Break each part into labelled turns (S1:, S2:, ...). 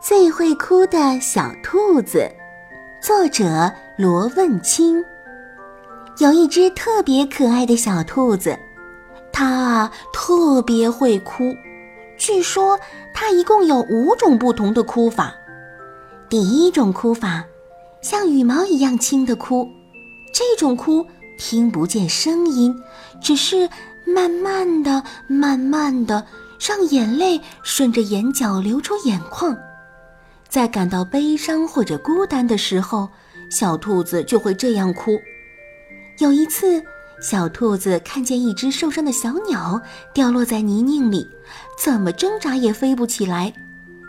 S1: 最会哭的小兔子，作者罗问清。有一只特别可爱的小兔子，它啊特别会哭。据说它一共有五种不同的哭法。第一种哭法，像羽毛一样轻的哭，这种哭听不见声音，只是慢慢的、慢慢的让眼泪顺着眼角流出眼眶。在感到悲伤或者孤单的时候，小兔子就会这样哭。有一次，小兔子看见一只受伤的小鸟掉落在泥泞里，怎么挣扎也飞不起来。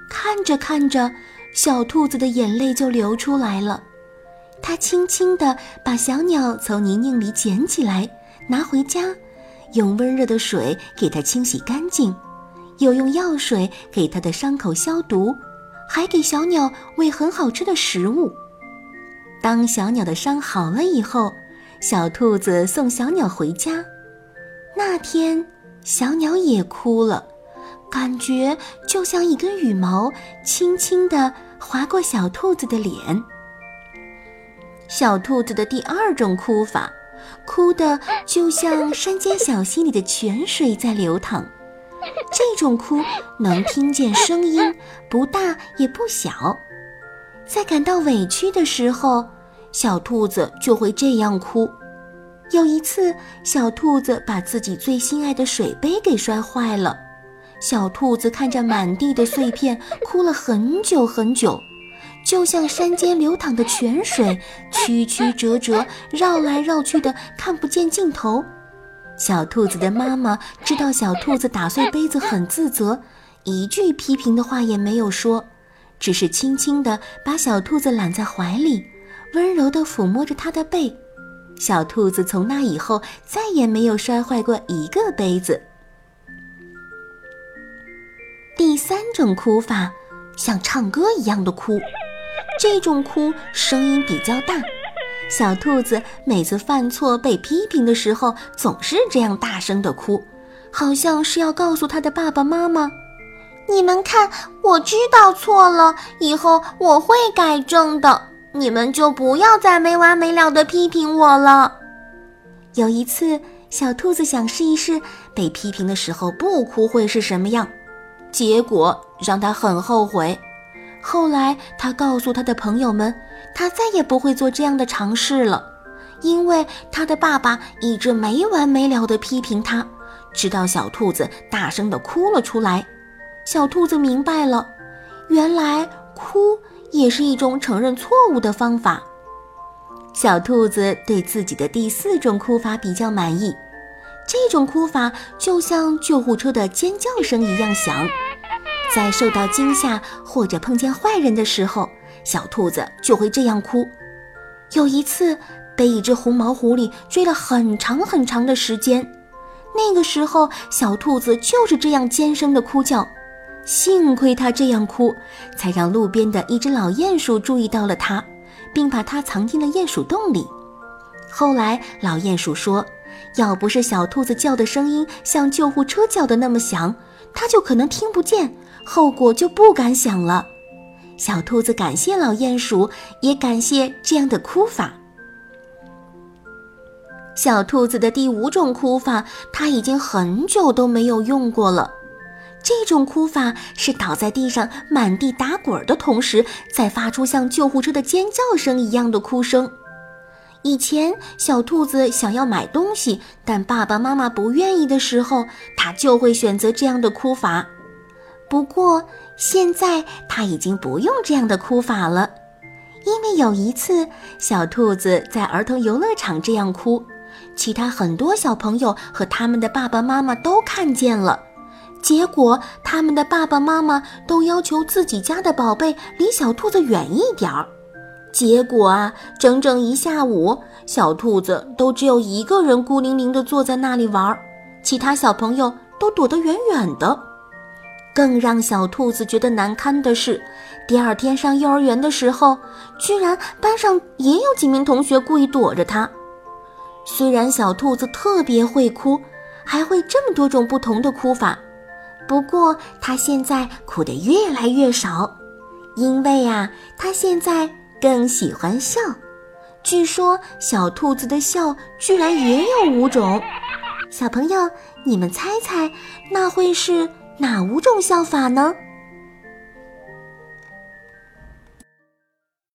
S1: 看着看着，小兔子的眼泪就流出来了。它轻轻地把小鸟从泥泞里捡起来，拿回家，用温热的水给它清洗干净，又用药水给它的伤口消毒。还给小鸟喂很好吃的食物。当小鸟的伤好了以后，小兔子送小鸟回家。那天，小鸟也哭了，感觉就像一根羽毛轻轻地划过小兔子的脸。小兔子的第二种哭法，哭的就像山间小溪里的泉水在流淌。这种哭能听见声音，不大也不小。在感到委屈的时候，小兔子就会这样哭。有一次，小兔子把自己最心爱的水杯给摔坏了，小兔子看着满地的碎片，哭了很久很久，就像山间流淌的泉水，曲曲折折，绕来绕去的，看不见尽头。小兔子的妈妈知道小兔子打碎杯子很自责，一句批评的话也没有说，只是轻轻地把小兔子揽在怀里，温柔地抚摸着它的背。小兔子从那以后再也没有摔坏过一个杯子。第三种哭法，像唱歌一样的哭，这种哭声音比较大。小兔子每次犯错被批评的时候，总是这样大声的哭，好像是要告诉他的爸爸妈妈：“你们看，我知道错了，以后我会改正的。你们就不要再没完没了的批评我了。”有一次，小兔子想试一试被批评的时候不哭会是什么样，结果让他很后悔。后来，他告诉他的朋友们，他再也不会做这样的尝试了，因为他的爸爸一直没完没了地批评他，直到小兔子大声地哭了出来。小兔子明白了，原来哭也是一种承认错误的方法。小兔子对自己的第四种哭法比较满意，这种哭法就像救护车的尖叫声一样响。在受到惊吓或者碰见坏人的时候，小兔子就会这样哭。有一次，被一只红毛狐狸追了很长很长的时间，那个时候，小兔子就是这样尖声的哭叫。幸亏它这样哭，才让路边的一只老鼹鼠注意到了它，并把它藏进了鼹鼠洞里。后来，老鼹鼠说，要不是小兔子叫的声音像救护车叫的那么响，它就可能听不见。后果就不敢想了。小兔子感谢老鼹鼠，也感谢这样的哭法。小兔子的第五种哭法，它已经很久都没有用过了。这种哭法是倒在地上满地打滚的同时，再发出像救护车的尖叫声一样的哭声。以前小兔子想要买东西，但爸爸妈妈不愿意的时候，它就会选择这样的哭法。不过现在他已经不用这样的哭法了，因为有一次小兔子在儿童游乐场这样哭，其他很多小朋友和他们的爸爸妈妈都看见了，结果他们的爸爸妈妈都要求自己家的宝贝离小兔子远一点儿，结果啊，整整一下午，小兔子都只有一个人孤零零地坐在那里玩，其他小朋友都躲得远远的。更让小兔子觉得难堪的是，第二天上幼儿园的时候，居然班上也有几名同学故意躲着它。虽然小兔子特别会哭，还会这么多种不同的哭法，不过它现在哭得越来越少，因为啊，它现在更喜欢笑。据说小兔子的笑居然也有五种。小朋友，你们猜猜，那会是哪五种笑法呢？